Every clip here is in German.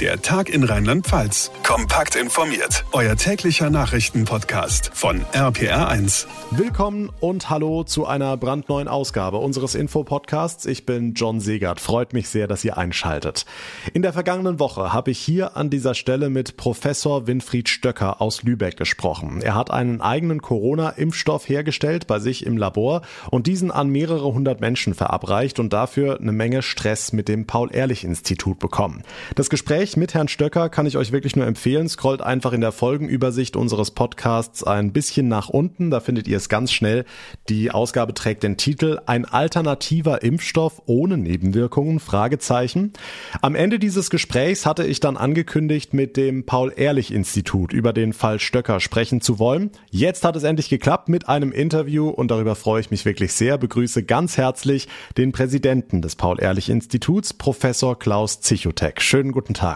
Der Tag in Rheinland-Pfalz. Kompakt informiert. Euer täglicher Nachrichtenpodcast von RPR1. Willkommen und hallo zu einer brandneuen Ausgabe unseres Infopodcasts. Ich bin John Segert. Freut mich sehr, dass ihr einschaltet. In der vergangenen Woche habe ich hier an dieser Stelle mit Professor Winfried Stöcker aus Lübeck gesprochen. Er hat einen eigenen Corona-Impfstoff hergestellt bei sich im Labor und diesen an mehrere hundert Menschen verabreicht und dafür eine Menge Stress mit dem Paul-Ehrlich-Institut bekommen. Das Gespräch Gespräch mit Herrn Stöcker kann ich euch wirklich nur empfehlen. Scrollt einfach in der Folgenübersicht unseres Podcasts ein bisschen nach unten. Da findet ihr es ganz schnell. Die Ausgabe trägt den Titel Ein alternativer Impfstoff ohne Nebenwirkungen? Fragezeichen. Am Ende dieses Gesprächs hatte ich dann angekündigt, mit dem Paul-Ehrlich-Institut über den Fall Stöcker sprechen zu wollen. Jetzt hat es endlich geklappt mit einem Interview und darüber freue ich mich wirklich sehr. Begrüße ganz herzlich den Präsidenten des Paul-Ehrlich-Instituts, Professor Klaus Zichotek. Schönen guten Tag.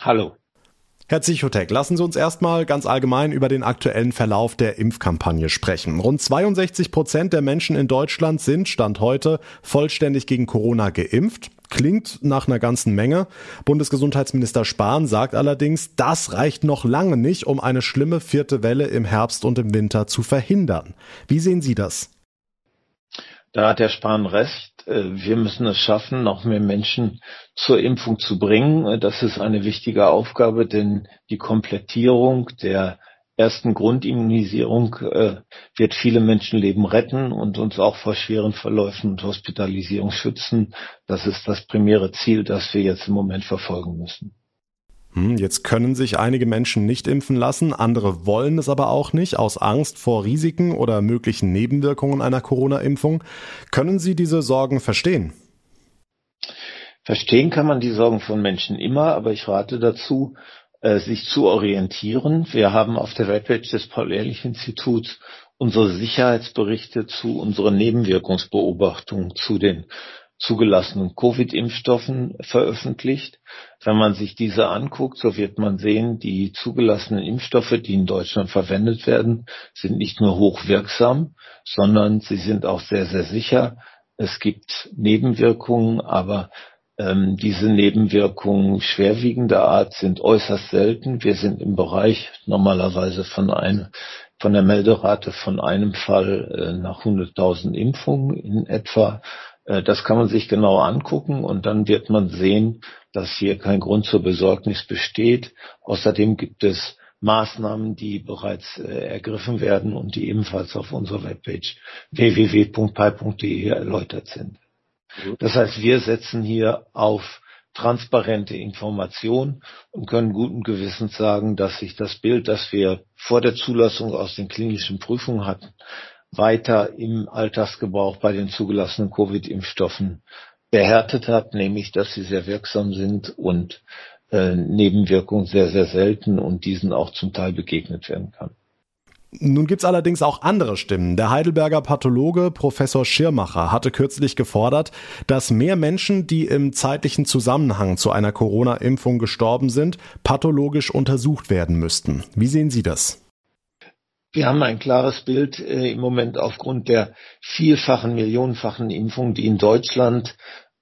Hallo. Herr Zichotek, lassen Sie uns erstmal ganz allgemein über den aktuellen Verlauf der Impfkampagne sprechen. Rund 62 Prozent der Menschen in Deutschland sind, Stand heute, vollständig gegen Corona geimpft. Klingt nach einer ganzen Menge. Bundesgesundheitsminister Spahn sagt allerdings, das reicht noch lange nicht, um eine schlimme vierte Welle im Herbst und im Winter zu verhindern. Wie sehen Sie das? Da hat Herr Spahn recht. Äh, wir müssen es schaffen, noch mehr Menschen zur Impfung zu bringen. Das ist eine wichtige Aufgabe, denn die Komplettierung der ersten Grundimmunisierung äh, wird viele Menschenleben retten und uns auch vor schweren Verläufen und Hospitalisierung schützen. Das ist das primäre Ziel, das wir jetzt im Moment verfolgen müssen. Hm, jetzt können sich einige Menschen nicht impfen lassen, andere wollen es aber auch nicht, aus Angst vor Risiken oder möglichen Nebenwirkungen einer Corona-Impfung. Können Sie diese Sorgen verstehen? Verstehen kann man die Sorgen von Menschen immer, aber ich rate dazu, äh, sich zu orientieren. Wir haben auf der Webpage des Paul-Ehrlich-Instituts unsere Sicherheitsberichte zu unseren Nebenwirkungsbeobachtungen zu den zugelassenen Covid-Impfstoffen veröffentlicht. Wenn man sich diese anguckt, so wird man sehen, die zugelassenen Impfstoffe, die in Deutschland verwendet werden, sind nicht nur hochwirksam, sondern sie sind auch sehr, sehr sicher. Es gibt Nebenwirkungen, aber ähm, diese Nebenwirkungen schwerwiegender Art sind äußerst selten. Wir sind im Bereich normalerweise von einem von der Melderate von einem Fall äh, nach 100.000 Impfungen in etwa. Äh, das kann man sich genau angucken und dann wird man sehen, dass hier kein Grund zur Besorgnis besteht. Außerdem gibt es Maßnahmen, die bereits äh, ergriffen werden und die ebenfalls auf unserer Webpage www.pi.de erläutert sind. Das heißt, wir setzen hier auf transparente Information und können guten Gewissens sagen, dass sich das Bild, das wir vor der Zulassung aus den klinischen Prüfungen hatten, weiter im Alltagsgebrauch bei den zugelassenen Covid-Impfstoffen behärtet hat, nämlich dass sie sehr wirksam sind und äh, Nebenwirkungen sehr, sehr selten und diesen auch zum Teil begegnet werden kann. Nun gibt's allerdings auch andere Stimmen. Der Heidelberger Pathologe Professor Schirmacher hatte kürzlich gefordert, dass mehr Menschen, die im zeitlichen Zusammenhang zu einer Corona-Impfung gestorben sind, pathologisch untersucht werden müssten. Wie sehen Sie das? Wir haben ein klares Bild äh, im Moment aufgrund der vielfachen, millionenfachen Impfungen, die in Deutschland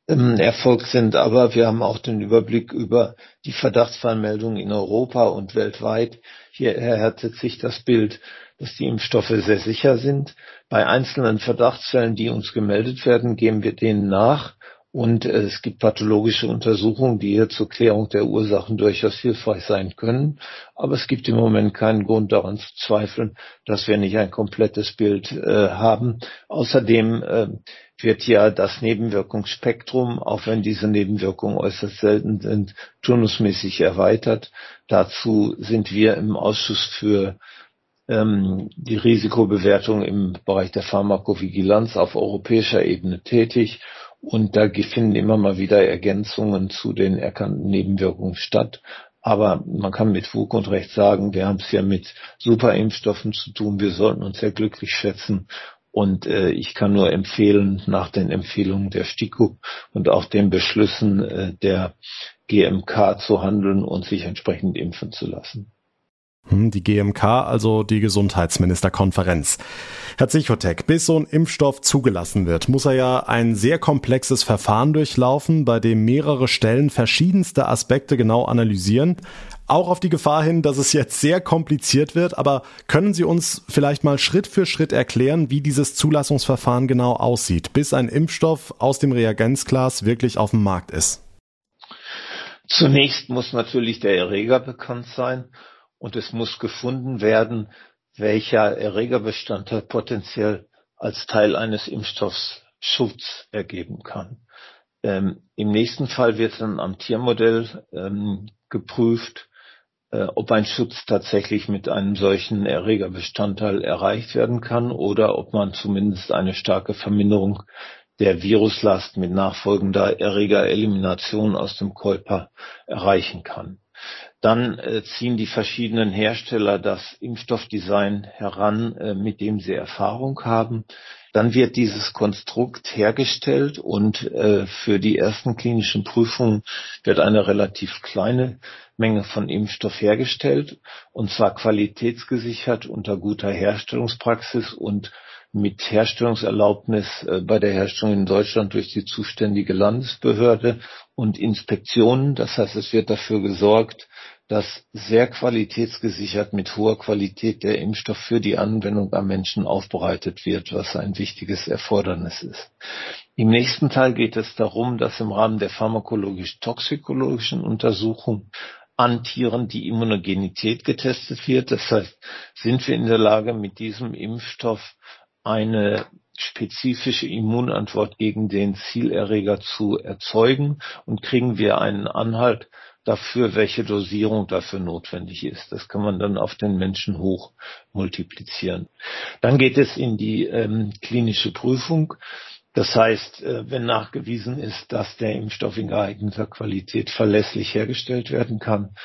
ähm, erfolgt sind. Aber wir haben auch den Überblick über die Verdachtsfallmeldungen in Europa und weltweit. Hier erhärtet sich das Bild, dass die Impfstoffe sehr sicher sind. Bei einzelnen Verdachtsfällen, die uns gemeldet werden, geben wir denen nach und es gibt pathologische Untersuchungen, die hier zur Klärung der Ursachen durchaus hilfreich sein können. Aber es gibt im Moment keinen Grund daran zu zweifeln, dass wir nicht ein komplettes Bild äh, haben. Außerdem äh, wird ja das Nebenwirkungsspektrum, auch wenn diese Nebenwirkungen äußerst selten sind, turnusmäßig erweitert. Dazu sind wir im Ausschuss für ähm, die Risikobewertung im Bereich der Pharmakovigilanz auf europäischer Ebene tätig und da finden immer mal wieder Ergänzungen zu den erkannten Nebenwirkungen statt. Aber man kann mit Fug und Recht sagen, wir haben es ja mit Superimpfstoffen zu tun. Wir sollten uns sehr glücklich schätzen. Und äh, ich kann nur empfehlen, nach den Empfehlungen der STIKO und auch den Beschlüssen äh, der GMK zu handeln und sich entsprechend impfen zu lassen. Hm, die GMK, also die Gesundheitsministerkonferenz. Herr Zichotek, bis so ein Impfstoff zugelassen wird, muss er ja ein sehr komplexes Verfahren durchlaufen, bei dem mehrere Stellen verschiedenste Aspekte genau analysieren. Auch auf die Gefahr hin, dass es jetzt sehr kompliziert wird, aber können Sie uns vielleicht mal Schritt für Schritt erklären, wie dieses Zulassungsverfahren genau aussieht, bis ein Impfstoff aus dem Reagenzglas wirklich auf dem Markt ist? Zunächst muss natürlich der Erreger bekannt sein und es muss gefunden werden, welcher Erregerbestandteil potenziell als Teil eines Impfstoffs Schutz ergeben kann. Ähm, Im nächsten Fall wird dann am Tiermodell ähm, geprüft, äh, ob ein Schutz tatsächlich mit einem solchen Erregerbestandteil erreicht werden kann oder ob man zumindest eine starke Verminderung der Viruslast mit nachfolgender Erregerelimination aus dem Körper erreichen kann. Dann äh, ziehen die verschiedenen Hersteller das Impfstoffdesign heran, äh, mit dem sie Erfahrung haben. Dann wird dieses Konstrukt hergestellt und äh, für die ersten klinischen Prüfungen wird eine relativ kleine Menge von Impfstoff hergestellt und zwar qualitätsgesichert unter guter Herstellungspraxis und mit Herstellungserlaubnis äh, bei der Herstellung in Deutschland durch die zuständige Landesbehörde und Inspektionen. Das heißt, es wird dafür gesorgt, dass sehr qualitätsgesichert mit hoher Qualität der Impfstoff für die Anwendung am Menschen aufbereitet wird, was ein wichtiges Erfordernis ist. Im nächsten Teil geht es darum, dass im Rahmen der pharmakologisch-toxikologischen Untersuchung an Tieren die Immunogenität getestet wird. Das heißt, sind wir in der Lage, mit diesem Impfstoff eine spezifische Immunantwort gegen den Zielerreger zu erzeugen und kriegen wir einen Anhalt dafür, welche Dosierung dafür notwendig ist. Das kann man dann auf den Menschen hoch multiplizieren. Dann geht es in die ähm, klinische Prüfung. Das heißt, äh, wenn nachgewiesen ist, dass der Impfstoff in geeigneter Qualität verlässlich hergestellt werden kann,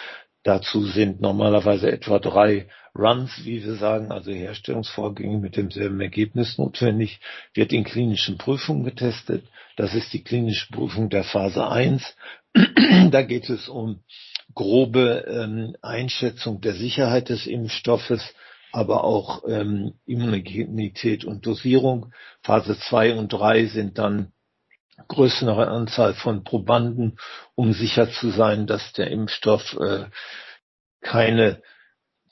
dazu sind normalerweise etwa drei Runs, wie wir sagen, also Herstellungsvorgänge mit demselben Ergebnis notwendig, wird in klinischen Prüfungen getestet. Das ist die klinische Prüfung der Phase 1. da geht es um grobe ähm, Einschätzung der Sicherheit des Impfstoffes, aber auch ähm, Immunität und Dosierung. Phase 2 und 3 sind dann größere Anzahl von Probanden, um sicher zu sein, dass der Impfstoff äh, keine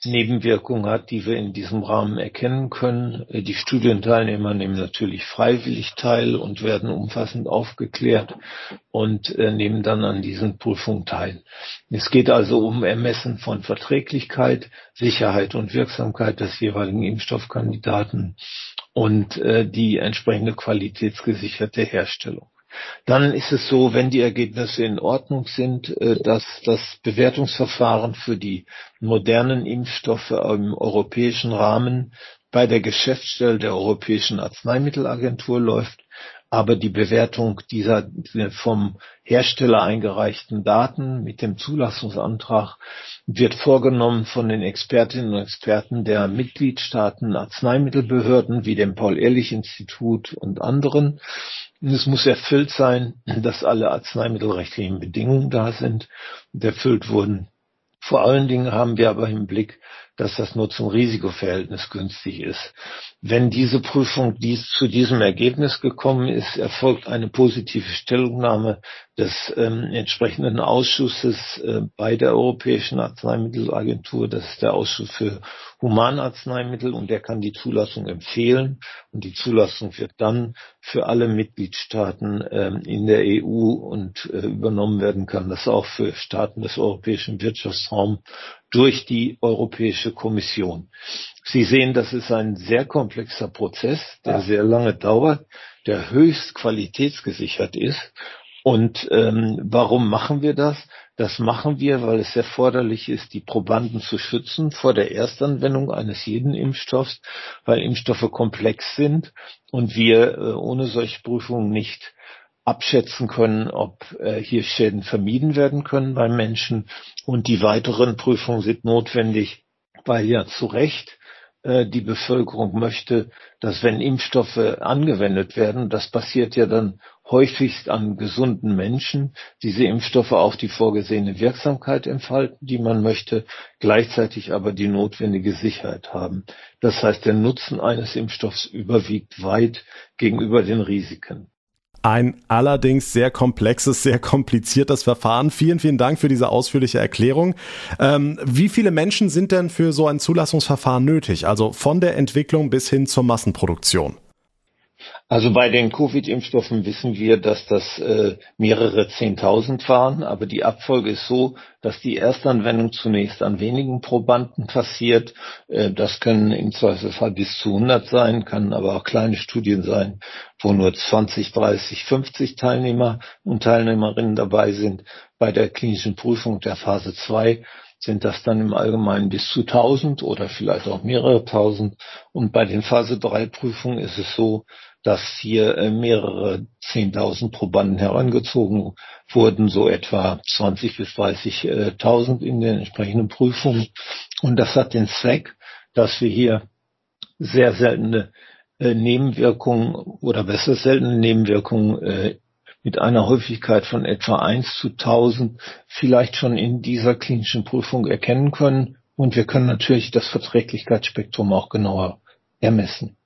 Nebenwirkungen hat, die wir in diesem Rahmen erkennen können. Äh, die Studienteilnehmer nehmen natürlich freiwillig teil und werden umfassend aufgeklärt und äh, nehmen dann an diesen Prüfungen teil. Es geht also um Ermessen von Verträglichkeit, Sicherheit und Wirksamkeit des jeweiligen Impfstoffkandidaten und äh, die entsprechende qualitätsgesicherte Herstellung. Dann ist es so, wenn die Ergebnisse in Ordnung sind, äh, dass das Bewertungsverfahren für die modernen Impfstoffe im europäischen Rahmen bei der Geschäftsstelle der Europäischen Arzneimittelagentur läuft aber die Bewertung dieser vom Hersteller eingereichten Daten mit dem Zulassungsantrag wird vorgenommen von den Expertinnen und Experten der Mitgliedstaaten, Arzneimittelbehörden wie dem Paul-Ehrlich-Institut und anderen. Es muss erfüllt sein, dass alle arzneimittelrechtlichen Bedingungen da sind und erfüllt wurden. Vor allen Dingen haben wir aber im Blick, dass das nur zum Risikoverhältnis günstig ist. Wenn diese Prüfung dies zu diesem Ergebnis gekommen ist, erfolgt eine positive Stellungnahme des ähm, entsprechenden Ausschusses äh, bei der Europäischen Arzneimittelagentur. Das ist der Ausschuss für Humanarzneimittel und der kann die Zulassung empfehlen und die Zulassung wird dann für alle Mitgliedstaaten ähm, in der EU und äh, übernommen werden kann, das auch für Staaten des europäischen Wirtschaftsraums durch die Europäische Kommission. Sie sehen, das ist ein sehr komplexer Prozess, der sehr lange dauert, der höchst qualitätsgesichert ist. Und ähm, warum machen wir das? Das machen wir, weil es erforderlich ist, die Probanden zu schützen vor der Erstanwendung eines jeden Impfstoffs, weil Impfstoffe komplex sind und wir äh, ohne solche Prüfungen nicht abschätzen können, ob äh, hier Schäden vermieden werden können beim Menschen. Und die weiteren Prüfungen sind notwendig, weil ja zu Recht äh, die Bevölkerung möchte, dass wenn Impfstoffe angewendet werden, das passiert ja dann häufigst an gesunden Menschen, diese Impfstoffe auch die vorgesehene Wirksamkeit entfalten, die man möchte, gleichzeitig aber die notwendige Sicherheit haben. Das heißt, der Nutzen eines Impfstoffs überwiegt weit gegenüber den Risiken. Ein allerdings sehr komplexes, sehr kompliziertes Verfahren. Vielen, vielen Dank für diese ausführliche Erklärung. Ähm, wie viele Menschen sind denn für so ein Zulassungsverfahren nötig? Also von der Entwicklung bis hin zur Massenproduktion? Also bei den Covid-Impfstoffen wissen wir, dass das äh, mehrere Zehntausend waren, aber die Abfolge ist so, dass die Erstanwendung zunächst an wenigen Probanden passiert. Äh, das können im Zweifelsfall bis zu 100 sein, kann aber auch kleine Studien sein, wo nur 20, 30, 50 Teilnehmer und Teilnehmerinnen dabei sind. Bei der klinischen Prüfung der Phase 2 sind das dann im Allgemeinen bis zu 1000 oder vielleicht auch mehrere tausend. Und bei den Phase 3 Prüfungen ist es so, dass hier äh, mehrere 10.000 Probanden herangezogen wurden, so etwa 20 bis 30.000 in den entsprechenden Prüfungen. Und das hat den Zweck, dass wir hier sehr seltene äh, Nebenwirkungen oder besser seltene Nebenwirkungen äh, mit einer Häufigkeit von etwa 1 zu 1000 vielleicht schon in dieser klinischen Prüfung erkennen können. Und wir können natürlich das Verträglichkeitsspektrum auch genauer ermessen.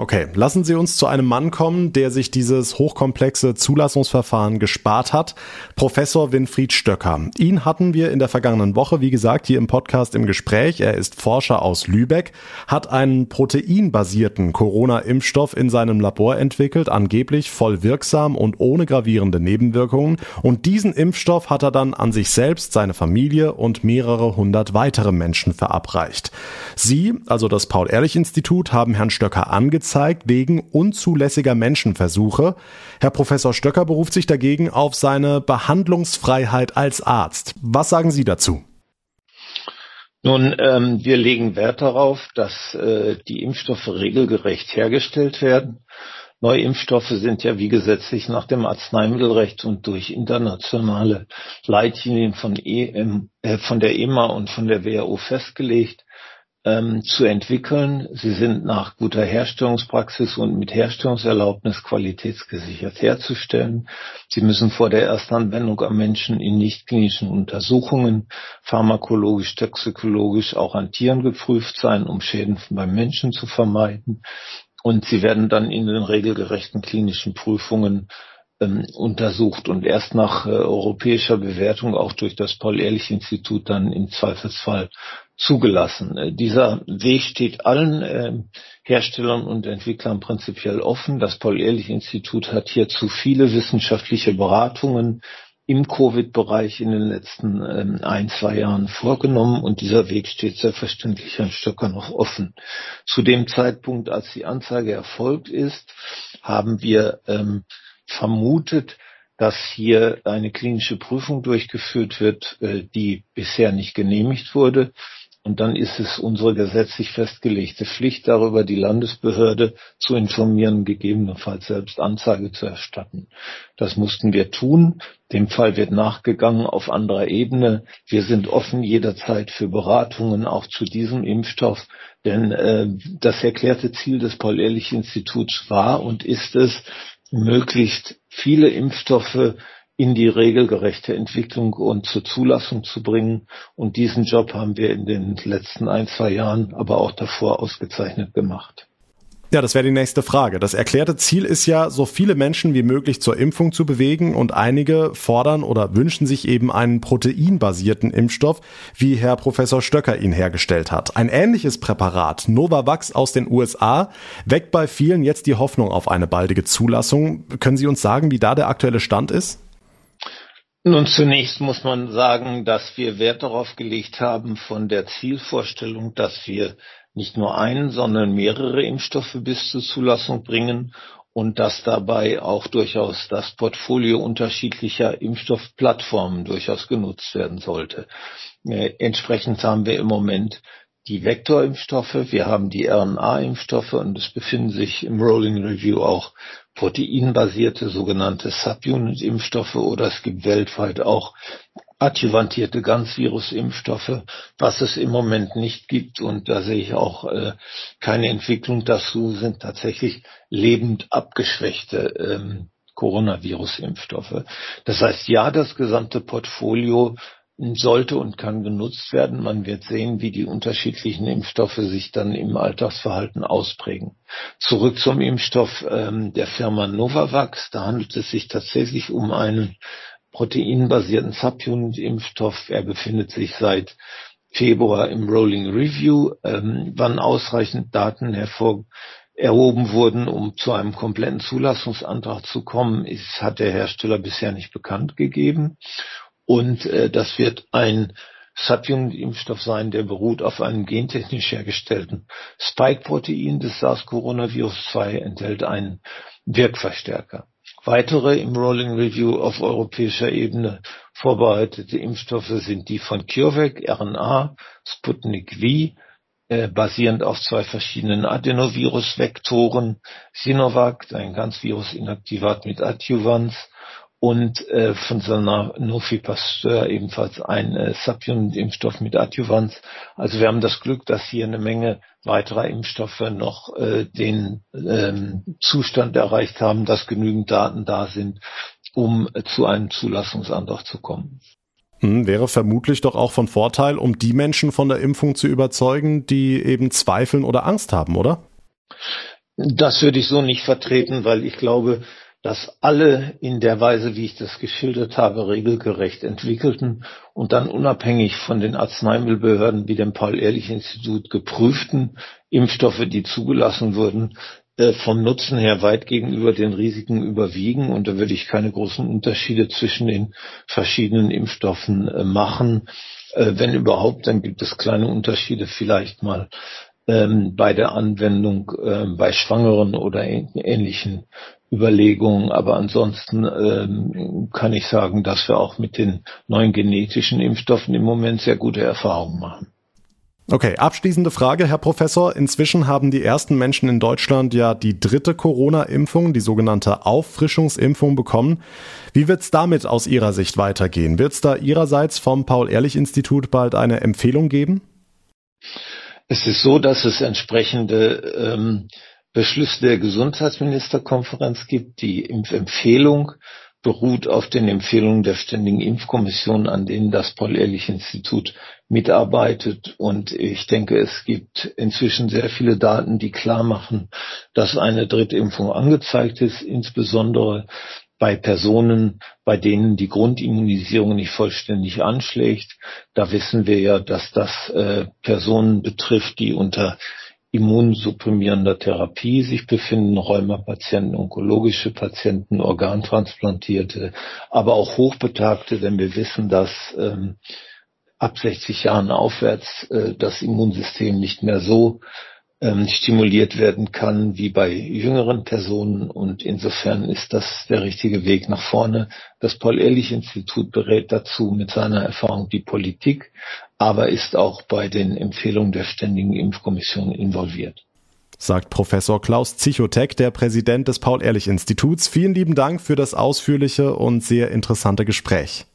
Okay, lassen Sie uns zu einem Mann kommen, der sich dieses hochkomplexe Zulassungsverfahren gespart hat. Professor Winfried Stöcker. Ihn hatten wir in der vergangenen Woche, wie gesagt, hier im Podcast im Gespräch. Er ist Forscher aus Lübeck, hat einen proteinbasierten Corona-Impfstoff in seinem Labor entwickelt, angeblich voll wirksam und ohne gravierende Nebenwirkungen. Und diesen Impfstoff hat er dann an sich selbst, seine Familie und mehrere hundert weitere Menschen verabreicht. Sie, also das Paul-Ehrlich-Institut, haben Herrn Stöcker angezeigt, angezeigt wegen unzulässiger Menschenversuche. Herr Professor Stöcker beruft sich dagegen auf seine Behandlungsfreiheit als Arzt. Was sagen Sie dazu? Nun, ähm, wir legen Wert darauf, dass äh, die Impfstoffe regelgerecht hergestellt werden. Neue Impfstoffe sind ja wie gesetzlich nach dem Arzneimittelrecht und durch internationale Leitlinien von, EM, äh, von der EMA und von der WHO festgelegt ähm, zu entwickeln. Sie sind nach guter Herstellungspraxis und mit Herstellungserlaubnis qualitätsgesichert herzustellen. Sie müssen vor der Erstanwendung am Menschen in nichtklinischen Untersuchungen pharmakologisch, toxikologisch auch an Tieren geprüft sein, um Schäden beim Menschen zu vermeiden. Und sie werden dann in den regelgerechten klinischen Prüfungen ähm, untersucht und erst nach äh, europäischer Bewertung auch durch das Paul-Ehrlich-Institut dann im Zweifelsfall zugelassen. Äh, dieser Weg steht allen äh, Herstellern und Entwicklern prinzipiell offen. Das Paul-Ehrlich-Institut hat hierzu viele wissenschaftliche Beratungen im Covid-Bereich in den letzten ähm, ein, zwei Jahren vorgenommen und dieser Weg steht selbstverständlich Herrn Stöcker noch offen. Zu dem Zeitpunkt, als die Anzeige erfolgt ist, haben wir ähm, vermutet, dass hier eine klinische Prüfung durchgeführt wird, äh, die bisher nicht genehmigt wurde. Und dann ist es unsere gesetzlich festgelegte Pflicht, darüber die Landesbehörde zu informieren, gegebenenfalls selbst Anzeige zu erstatten. Das mussten wir tun. Dem Fall wird nachgegangen auf anderer Ebene. Wir sind offen jederzeit für Beratungen auch zu diesem Impfstoff, denn äh, das erklärte Ziel des Paul-Ehrlich-Instituts war und ist es, möglichst viele Impfstoffe in die regelgerechte Entwicklung und zur Zulassung zu bringen. Und diesen Job haben wir in den letzten ein, zwei Jahren, aber auch davor ausgezeichnet gemacht. Ja, das wäre die nächste Frage. Das erklärte Ziel ist ja, so viele Menschen wie möglich zur Impfung zu bewegen und einige fordern oder wünschen sich eben einen proteinbasierten Impfstoff, wie Herr Professor Stöcker ihn hergestellt hat. Ein ähnliches Präparat, Novavax aus den USA, weckt bei vielen jetzt die Hoffnung auf eine baldige Zulassung. Können Sie uns sagen, wie da der aktuelle Stand ist? Nun, zunächst muss man sagen, dass wir Wert darauf gelegt haben von der Zielvorstellung, dass wir nicht nur einen, sondern mehrere Impfstoffe bis zur Zulassung bringen und dass dabei auch durchaus das Portfolio unterschiedlicher Impfstoffplattformen durchaus genutzt werden sollte. Äh, entsprechend haben wir im Moment die Vektorimpfstoffe, wir haben die RNA-Impfstoffe und es befinden sich im Rolling Review auch proteinbasierte sogenannte Subunit-Impfstoffe oder es gibt weltweit auch adjuvantierte Ganzvirusimpfstoffe, was es im Moment nicht gibt. Und da sehe ich auch äh, keine Entwicklung dazu, sind tatsächlich lebend abgeschwächte ähm, Coronavirus-Impfstoffe. Das heißt, ja, das gesamte Portfolio sollte und kann genutzt werden. Man wird sehen, wie die unterschiedlichen Impfstoffe sich dann im Alltagsverhalten ausprägen. Zurück zum Impfstoff ähm, der Firma Novavax. Da handelt es sich tatsächlich um einen proteinbasierten Subunit-Impfstoff. Er befindet sich seit Februar im Rolling Review. Ähm, wann ausreichend Daten hervor erhoben wurden, um zu einem kompletten Zulassungsantrag zu kommen, ist, hat der Hersteller bisher nicht bekannt gegeben. Und äh, das wird ein Subunit-Impfstoff sein, der beruht auf einem gentechnisch hergestellten Spike-Protein des SARS-Coronavirus 2, enthält einen Wirkverstärker. Weitere im Rolling Review auf europäischer Ebene vorbereitete Impfstoffe sind die von CureVac, RNA, Sputnik V, äh, basierend auf zwei verschiedenen Adenovirus-Vektoren, Sinovac, ein Ganzvirus-Inaktivat mit Adjuvans und äh, von Sanofi Pasteur ebenfalls ein äh, Subunit-Impfstoff mit Adjuvans. Also wir haben das Glück, dass hier eine Menge weiterer Impfstoffe noch äh, den ähm, Zustand erreicht haben, dass genügend Daten da sind, um äh, zu einem Zulassungsantrag zu kommen. Hm, wäre vermutlich doch auch von Vorteil, um die Menschen von der Impfung zu überzeugen, die eben zweifeln oder Angst haben, oder? Das würde ich so nicht vertreten, weil ich glaube, dass alle in der Weise, wie ich das geschildert habe, regelgerecht entwickelten und dann unabhängig von den Arzneimittelbehörden wie dem Paul-Ehrlich-Institut geprüften Impfstoffe, die zugelassen wurden, äh, vom Nutzen her weit gegenüber den Risiken überwiegen. Und da würde ich keine großen Unterschiede zwischen den verschiedenen Impfstoffen äh, machen. Äh, wenn überhaupt, dann gibt es kleine Unterschiede vielleicht mal ähm, bei der Anwendung bei Schwangeren oder ähnlichen Überlegungen. Aber ansonsten ähm, kann ich sagen, dass wir auch mit den neuen genetischen Impfstoffen im Moment sehr gute Erfahrungen machen. Okay, abschließende Frage, Herr Professor. Inzwischen haben die ersten Menschen in Deutschland ja die dritte Corona-Impfung, die sogenannte Auffrischungsimpfung bekommen. Wie wird es damit aus Ihrer Sicht weitergehen? Wird es da Ihrerseits vom Paul-Ehrlich-Institut bald eine Empfehlung geben? Es ist so, dass es entsprechende ähm, Beschlüsse der Gesundheitsministerkonferenz gibt. Die Impfempfehlung beruht auf den Empfehlungen der Ständigen Impfkommission, an denen das Paul-Ehrlich-Institut mitarbeitet. Und ich denke, es gibt inzwischen sehr viele Daten, die klar machen, dass eine Drittimpfung angezeigt ist, insbesondere bei Personen, bei denen die Grundimmunisierung nicht vollständig anschlägt. Da wissen wir ja, dass das äh, Personen betrifft, die unter immunsupprimierender Therapie sich befinden, Rheumapatienten, onkologische Patienten, Organtransplantierte, aber auch Hochbetagte, denn wir wissen, dass ähm, ab 60 Jahren aufwärts äh, das Immunsystem nicht mehr so ähm, stimuliert werden kann wie bei jüngeren Personen. Und insofern ist das der richtige Weg nach vorne. Das Paul-Ehrlich-Institut berät dazu mit seiner Erfahrung die Politik, aber ist auch bei den Empfehlungen der Ständigen Impfkommission involviert sagt Professor Klaus Zichotek, der Präsident des Paul-Ehrlich-Instituts. Vielen lieben Dank für das ausführliche und sehr interessante Gespräch.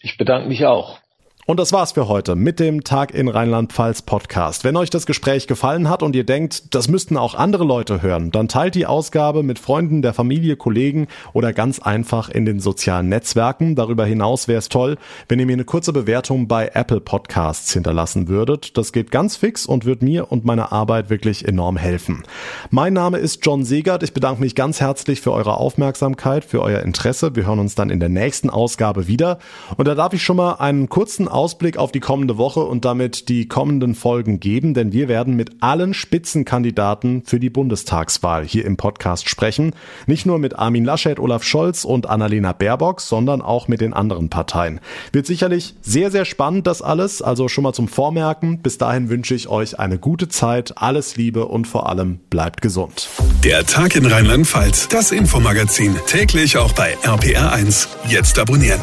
Ich bedanke mich auch. Und das war's für heute mit dem Tag in Rheinland-Pfalz Podcast. Wenn euch das Gespräch gefallen hat und ihr denkt, das müssten auch andere Leute hören, dann teilt die Ausgabe mit Freunden der Familie, Kollegen oder ganz einfach in den sozialen Netzwerken. Darüber hinaus wäre es toll, wenn ihr mir eine kurze Bewertung bei Apple Podcasts hinterlassen würdet. Das geht ganz fix und wird mir und meiner Arbeit wirklich enorm helfen. Mein Name ist John Segert. Ich bedanke mich ganz herzlich für eure Aufmerksamkeit, für euer Interesse. Wir hören uns dann in der nächsten Ausgabe wieder. Und da darf ich schon mal einen kurzen Ausblick auf die kommende Woche und damit die kommenden Folgen geben, denn wir werden mit allen Spitzenkandidaten für die Bundestagswahl hier im Podcast sprechen. Nicht nur mit Armin Laschet, Olaf Scholz und Annalena Baerbock, sondern auch mit den anderen Parteien. Wird sicherlich sehr, sehr spannend das alles, also schon mal zum Vormerken. Bis dahin wünsche ich euch eine gute Zeit, alles Liebe und vor allem bleibt gesund. Der Tag in Rheinland-Pfalz, das Infomagazin, täglich auch bei RPR1. Jetzt abonnieren.